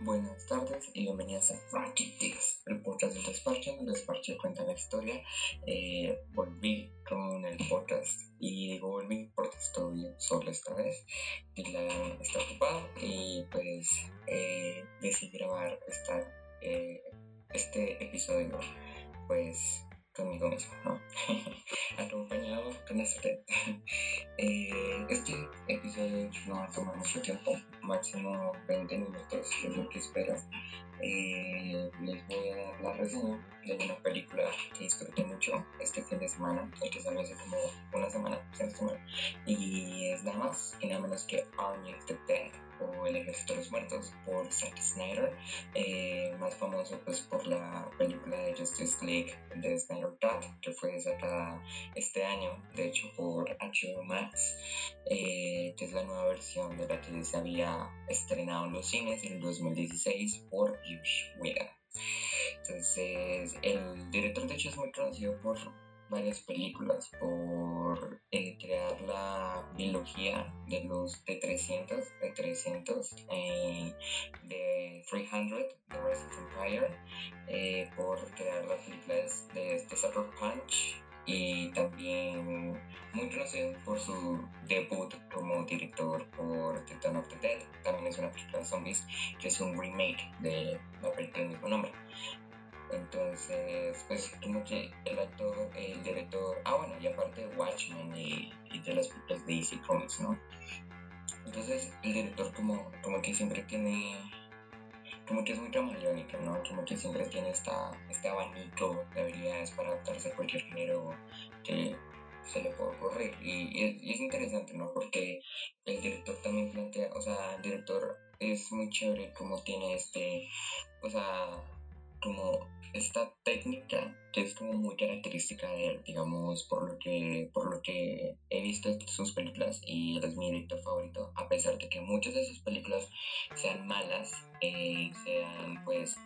Buenas tardes y bienvenidas a Tips, el podcast del despacho, el despacho cuenta la historia. Eh, volví con el podcast y digo volví porque estoy solo esta vez. Dylan está ocupado y pues eh, decidí grabar esta, eh, este episodio pues conmigo mismo. Acompañado con este. este episodio no va a tomar mucho tiempo, máximo 20 minutos, es lo que espero. Eh, les voy a dar la reseña de una película que disfruté mucho este fin de semana, que salió hace como una semana, semana, y es nada más y nada menos que Army of the o El Ejército de los Muertos por Zack Snyder, eh, más famoso pues por la película de Justice League de Snyder Cut, que fue sacada este año, de hecho por HBO Max, eh, que es la nueva versión de la que se había estrenado en los cines en el 2016 por Josh Whedon. Entonces, el director de hecho es muy conocido por varias películas por eh, crear la biología de los de 300 de 300 eh, de 300 The Rise of Empire eh, por crear las películas de, de Sucker Punch y también muy conocido por su debut como director por The Dawn of the Dead. También es una película de zombies que es un remake de la película del mismo nombre entonces, pues como que el actor, el director, ah bueno, y aparte de Watchmen y, de las películas de DC Comics, ¿no? Entonces el director como, como que siempre tiene, como que es muy camaleónico, ¿no? Como que siempre tiene esta, este abanico de habilidades para adaptarse a cualquier género que se le pueda ocurrir. Y, es, y es interesante, ¿no? Porque el director también plantea, o sea, el director es muy chévere como tiene este, o sea, como esta técnica que es como muy característica de él, digamos, por lo que, por lo que he visto sus películas y él es mi director favorito, a pesar de que muchas de sus películas sean malas, eh, sean pues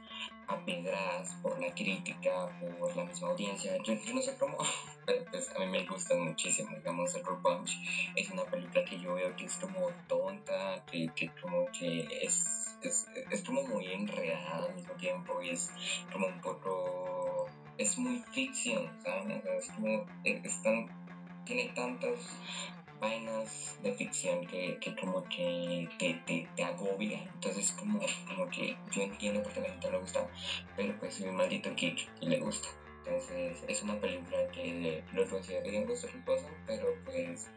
apedradas por la crítica, por la misma audiencia, yo, no sé cómo, pero pues a mí me gustan muchísimo, digamos, el Punch. Es una película que yo veo que es como tonta, que, que como que es es, es como muy enredada al mismo tiempo y es como un poco, es muy ficción, ¿saben? es como, es tan, tiene tantas vainas de ficción que, que como que te, te, te, agobia. Entonces como, como que yo entiendo por qué a la gente le gusta, pero pues soy un maldito geek y le gusta. Entonces es una película que lo considero bien gustosa, pero pues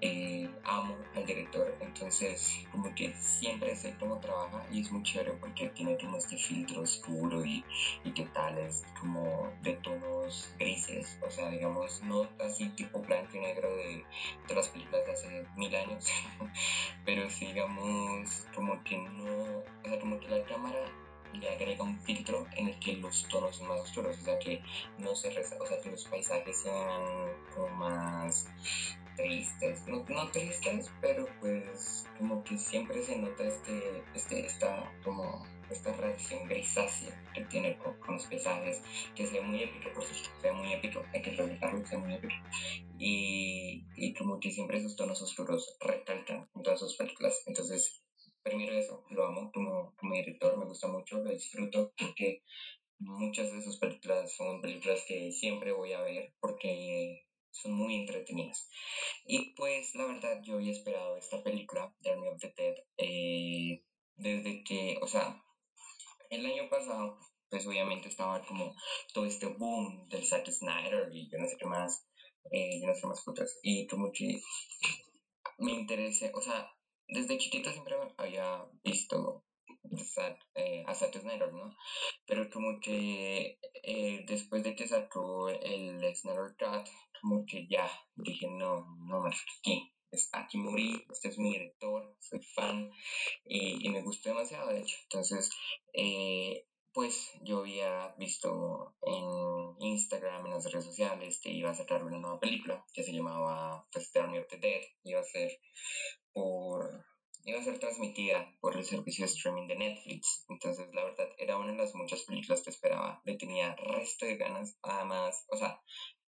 eh, amo al director, entonces como que siempre sé cómo trabaja y es muy chévere porque tiene como este filtro oscuro y, y que tal es como de tonos grises, o sea, digamos, no así tipo blanco y negro de, de las películas de hace mil años, pero sí digamos como que no, o sea, como que la cámara le agrega un filtro en el que los tonos son más oscuros, o sea que no se o sea que los paisajes sean como más tristes, no, no tristes, pero pues como que siempre se nota este, este, esta como esta reacción grisácea que tiene con, los paisajes, que se ve muy épico, por supuesto, se ve muy épico, hay que resaltarlo, se ve muy épico. Y, y como que siempre esos tonos oscuros recalcan en todas sus películas. Entonces, primero eso, lo amo como, como director, me gusta mucho, lo disfruto porque muchas de sus películas son películas que siempre voy a ver porque son muy entretenidas. Y pues la verdad yo había esperado esta película de Army of the Dead eh, desde que, o sea, el año pasado pues obviamente estaba como todo este boom del Zack Snyder y yo no sé qué más, eh, yo no sé más putas, y como que me interesé, o sea, desde chiquito siempre había visto eh, a Zack Snyder, ¿no? Pero como que eh, después de que sacó el Snyder Cut, como que ya dije, no, no más aquí. Aquí morí, este es mi director, soy fan y, me gustó demasiado, de hecho. Entonces, eh, pues yo había visto en Instagram, en las redes sociales, que iba a sacar una nueva película que se llamaba pues, The Army of the Dead. Iba a ser por iba a ser transmitida por el servicio de streaming de Netflix. Entonces, la verdad, era una de las muchas películas que esperaba. Le tenía resto de ganas. Además, o sea,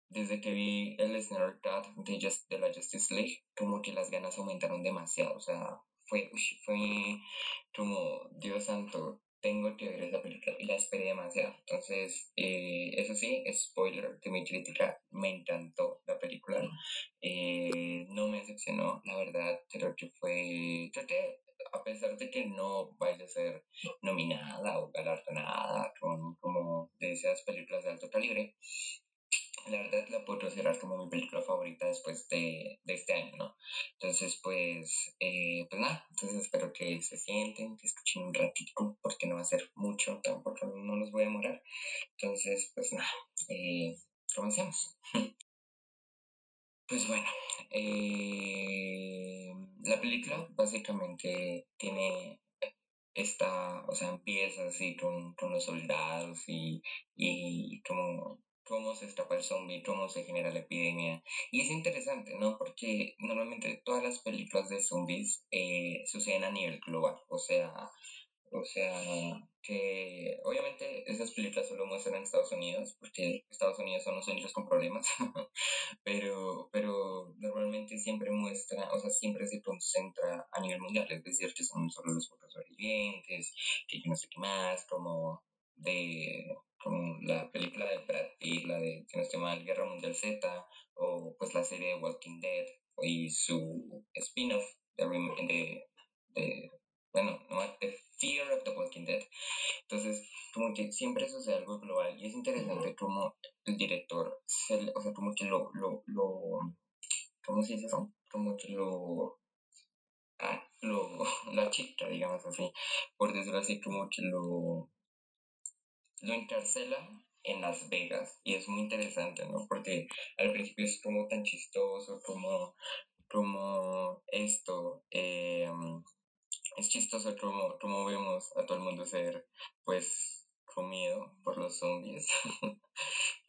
desde que vi el Snyder Cut de, Just, de la Justice League, como que las ganas aumentaron demasiado. O sea, fue, fue como, Dios santo, tengo que ver esa película y la esperé demasiado. Entonces, eh, eso sí, spoiler de mi crítica, me encantó la película. Eh, no me decepcionó, la verdad, creo que fue, creo que a pesar de que no vaya a ser nominada o galardonada con, como de esas películas de alto calibre, la verdad la puedo considerar como mi película favorita después de, de este año, ¿no? Entonces, pues, eh, pues nada, entonces espero que se sienten, que escuchen un ratito, porque no va a ser mucho, tampoco no los voy a demorar. Entonces, pues nada, eh, comencemos. Pues bueno, eh, la película básicamente tiene esta, o sea, empieza así con, con los soldados y, y como cómo se escapa el zombie, cómo se genera la epidemia. Y es interesante, ¿no? Porque normalmente todas las películas de zombies eh, suceden a nivel global. O sea, o sea, que obviamente esas películas solo muestran en Estados Unidos, porque Estados Unidos son los únicos con problemas, pero, pero normalmente siempre muestra, o sea, siempre se concentra a nivel mundial, es decir, que son solo los pocos sobrevivientes, que yo no sé qué más, como de como la película de Brad Pitt, la de, si no estoy mal, Guerra Mundial Z, o pues la serie de Walking Dead, y su spin-off de, de, de, bueno, no, The Fear of the Walking Dead. Entonces, como que siempre sucede algo global, y es interesante como el director, o sea, como que lo, lo, lo, ¿cómo se dice eso? Como que lo ah, lo, la chica, digamos así, por decirlo así, como que lo, lo encarcela en Las Vegas y es muy interesante, ¿no? Porque al principio es como tan chistoso, como, como esto, eh, es chistoso como, como vemos a todo el mundo ser, pues, comido por los zombies.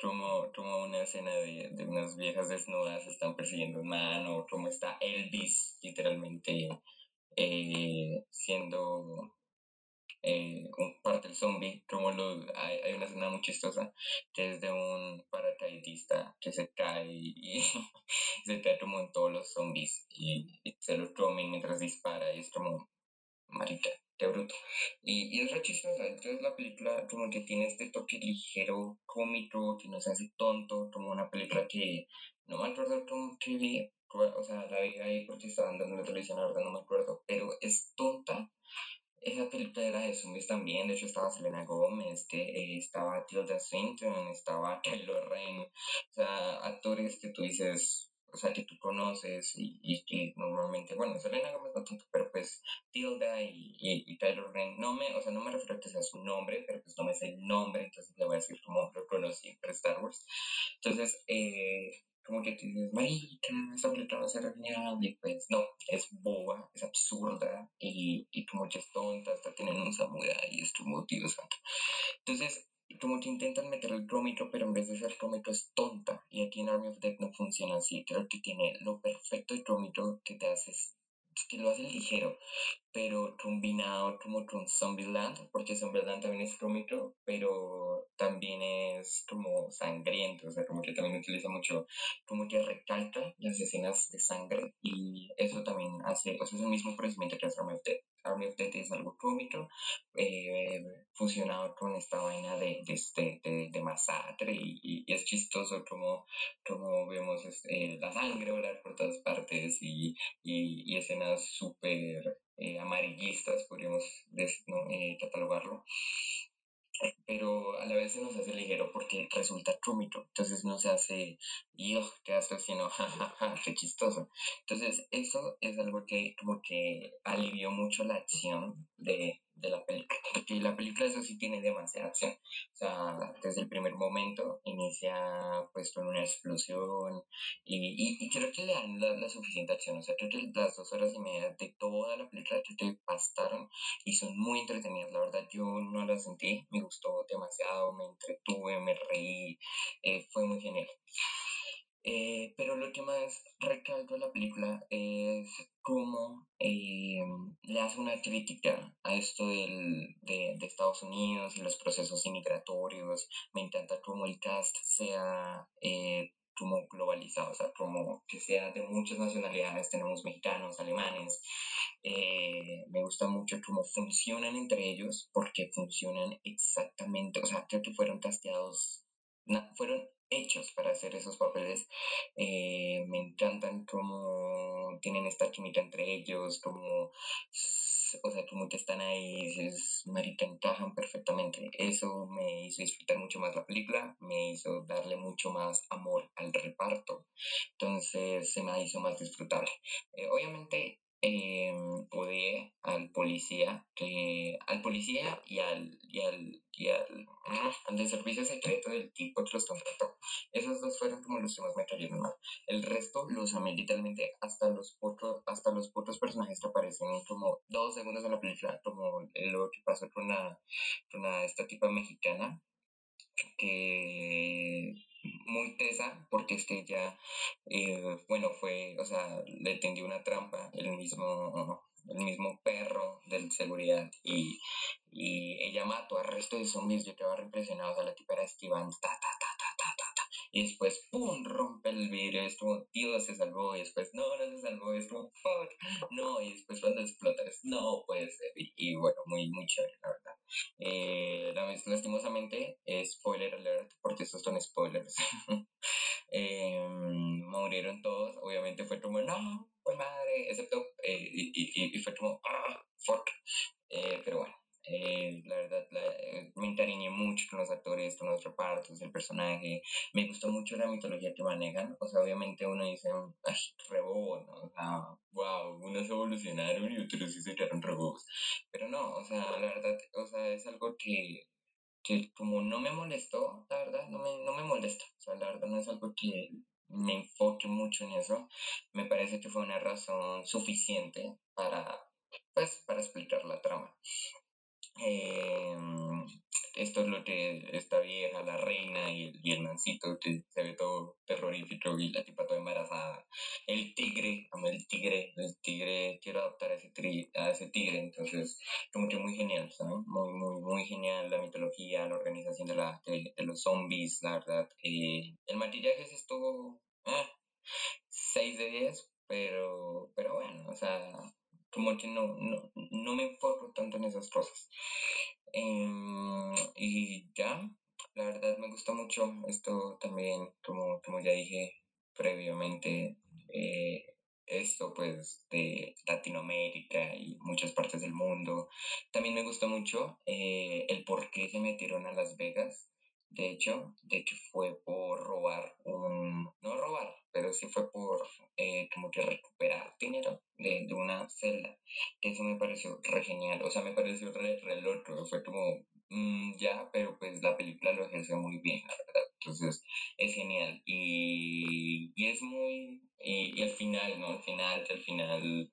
como, como una escena de, de, unas viejas desnudas están persiguiendo un man, o como está Elvis literalmente eh, siendo eh, un parte del zombie, como lo, hay, hay, una escena muy chistosa que es de un paracaidista que se cae y, se cae como en todos los zombies y, se lo comen mientras dispara y es como, marica, qué bruto. Y, y es re chistosa, entonces la película como que tiene este toque ligero, cómico, que no se hace tonto, como una película que no me acuerdo cómo que vi, o sea, la vi ahí porque estaba dando la televisión, la verdad no me acuerdo, pero es tonta esa película era de zombies también, de hecho estaba Selena Gómez, que, eh, estaba Tilda Swinton, estaba Kylo Ren, o sea, actores que tú dices, o sea, que tú conoces y, y que normalmente, bueno, Selena Gómez no tanto, pero pues Tilda y, y, y Kylo Ren, no me, o sea, no me refiero que sea su nombre, pero pues no me sé el nombre, entonces le voy a decir como lo conocí por Star Wars. Entonces, eh, como que tú dices, marica, esa película va a ser genial, y pues no, es boba, es absurda, y, y como que es tonta, hasta tienen un samurai, y es como, Dios santo. Entonces, como que intentan meter el cómico, pero en vez de ser cómico es tonta, y aquí en Army of Death no funciona así, creo que tiene lo perfecto de cómico que te haces, que lo hace ligero, pero combinado como con Zombieland, porque Zombieland también es cómico, pero también es como sangriento, o sea, como que también utiliza mucho, como que recalca las escenas de sangre y eso también hace, o sea, es el mismo procedimiento que hace Army of Death. Army of es algo cómico, eh, fusionado con esta vaina de, de, este, de, de masacre y, y, es chistoso como, como vemos este, la sangre volar por todas partes y, y, y escenas súper eh, amarillistas, podríamos eh, catalogarlo, pero a la vez se nos hace ligero porque resulta cómico, entonces no se hace, yo, qué asco, sino, jajaja, qué chistoso. Entonces, eso es algo que como que alivió mucho la acción de, de la película, porque la película eso sí tiene demasiada acción, o sea, desde el primer momento inicia pues con una explosión y, y, y creo que le dan la, la, suficiente acción, o sea, creo que las dos horas y media de toda la película creo que bastaron y son muy entretenidas, la verdad yo no las sentí, me gustó demasiado, me entretuve, me reí, eh, fue muy genial. Eh, pero lo que más recalco de la película es cómo eh, le hace una crítica a esto del, de, Estados Unidos y los procesos inmigratorios. Me encanta cómo el cast sea eh, como globalizado, o sea, como que sea de muchas nacionalidades, tenemos mexicanos, alemanes, eh, me gusta mucho cómo funcionan entre ellos, porque funcionan exactamente, o sea, creo que fueron casteados, fueron hechos para hacer esos papeles. Eh, me encantan cómo tienen esta química entre ellos, como, o sea, que están ahí, es, marica, encajan perfectamente. Eso me hizo disfrutar mucho más la película, me hizo darle mucho más amor al reparto, entonces se me hizo más disfrutable. Eh, obviamente eh, al policía, al policía y al, y al, y al, al de servicio secreto del tipo que los contrató. Esos dos fueron como los que más me. El resto los amé literalmente hasta los pocos, hasta los pocos personajes que aparecen como dos segundos en la película, como lo que pasó con la, con esta tipa mexicana, que muy tesa porque es que ella, eh, bueno, fue, o sea, le tendió una trampa el mismo, el mismo perro del seguridad y, y ella mató al resto de zombies, yo quedaba impresionado, o sea, la tipa era esquivando, ta, ta, ta, ta, ta, y después, ¡pum!, rompe el vidrio, es como, Dios se salvó, y después, no, no se salvó, es como, fuck, no, y después cuando explota, es, no puede ser, y, bueno, muy, muy chévere, la verdad. Eh, lastimosamente, spoiler alert, porque estos son spoilers, eh, murieron todos, obviamente fue como, no, pues madre, excepto, eh, y, y, y, fue como, ah, fuck, eh, pero bueno. Eh, la verdad, eh, me encariñé mucho con los actores, con los repartos, el personaje. Me gustó mucho la mitología que manejan. O sea, obviamente uno dice, ay, rebobo, ¿no? O sea, wow, unos evolucionaron y otros sí se quedaron rebobos. Pero no, o sea, la verdad, o sea, es algo que, que como no me molestó, la verdad, no me, no me molesta. O sea, la verdad no es algo que me enfoque mucho en eso. Me parece que fue una razón suficiente para, pues, para explicar la trama. Eh, esto es lo que esta vieja, la reina y el, y el mancito que se ve todo terrorífico y la tipa toda embarazada. El tigre, amo el tigre, el tigre, quiero adoptar a ese, a ese tigre, entonces como que muy genial, ¿sabes? Muy, muy, muy genial la mitología, la organización de, la, de, los zombies, la verdad. Eh, el maquillaje se estuvo eh, 6 de 10, pero, pero bueno, o sea, como que no, no, no me enfoco tanto en esas cosas. Em, y ya, la verdad me gusta mucho esto también, como, como ya dije previamente, eh, esto pues de Latinoamérica y muchas partes del mundo. También me gusta mucho eh, el por qué se metieron a Las Vegas de hecho, de que fue por robar un, no robar, pero sí fue por eh, como que recuperar dinero de, de una celda, eso me pareció re genial, o sea, me pareció re, re loco, fue como, mm, ya, pero pues la película lo ejerce muy bien, la verdad, entonces es genial, y, y es muy, y, y al final, ¿no? Al final, al final,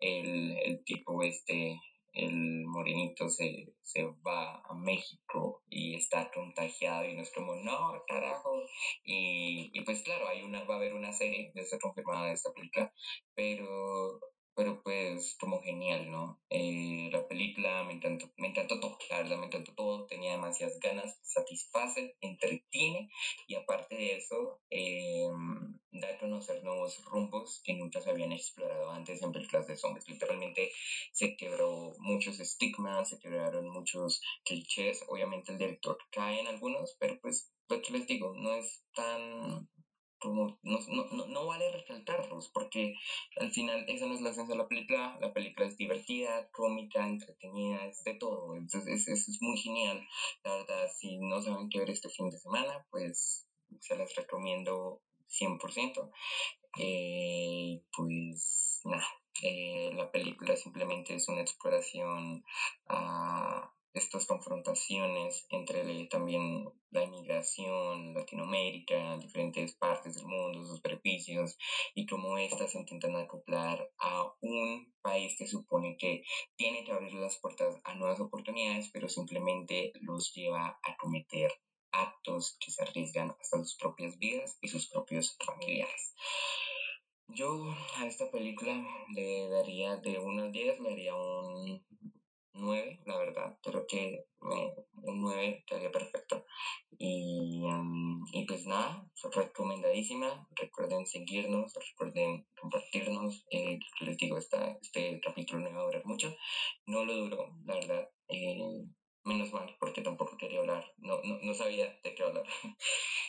el, el tipo este el morenito se, se va a México y está contagiado y no es como, no, carajo. Y, y pues claro, hay una, va a haber una serie, ya está confirmada de esta película, pero pero pues como genial, ¿no? Eh, la película me encantó, me encantó todo, la me encantó todo, tenía demasiadas ganas, satisface, entretiene y aparte de eso, eh, nuevos rumbos que nunca se habían explorado antes en películas de zombies. Literalmente se quebró muchos estigmas, se quebraron muchos clichés, obviamente el director cae en algunos, pero pues lo que les digo, no es tan como no, no, no, vale recalcarlos, porque al final esa no es la esencia de la película, la película es divertida, cómica, entretenida, es de todo, entonces eso es muy genial, la verdad, si no saben qué ver este fin de semana, pues se las recomiendo 100%, eh, pues nada, eh, la película simplemente es una exploración a estas confrontaciones entre también la inmigración, Latinoamérica, diferentes partes del mundo, sus beneficios y cómo éstas intentan acoplar a un país que supone que tiene que abrir las puertas a nuevas oportunidades, pero simplemente los lleva a cometer actos que se arriesgan hasta sus propias vidas y sus propios familiares. Yo a esta película le daría de 1 al 10, le daría un 9, la verdad. Creo que un 9 quedaría perfecto. Y, um, y pues nada, recomendadísima. Recuerden seguirnos, recuerden compartirnos. Eh, les digo, este capítulo no va a durar mucho. No lo duró, la verdad. Eh, menos mal, porque tampoco quería hablar. No, no, no sabía de qué hablar.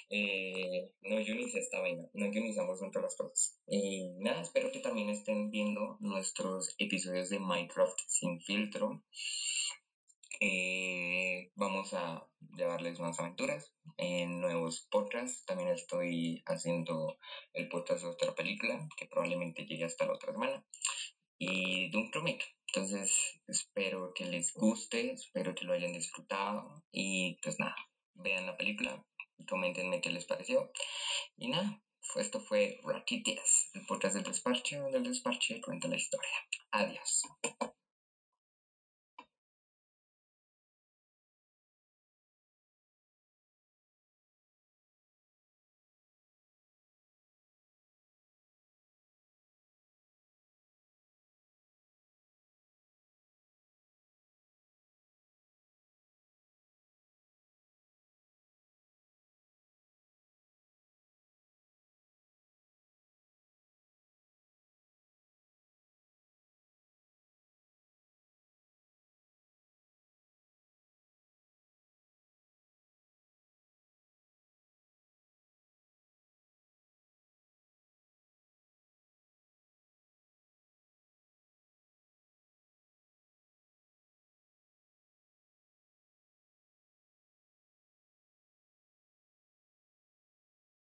eh, no sé esta vaina. No unizamos entre las cosas. Y nada, espero que también estén viendo nuestros episodios de Minecraft sin filtro. Eh, vamos a llevarles más aventuras en nuevos podcasts. También estoy haciendo el podcast de otra película que probablemente llegue hasta la otra semana y de. Entonces espero que les guste, espero que lo hayan disfrutado y pues nada, vean la película, comentenme qué les pareció y nada. Esto fue Raquitias, el podcast del despacho, del despacho cuenta la historia. Adiós.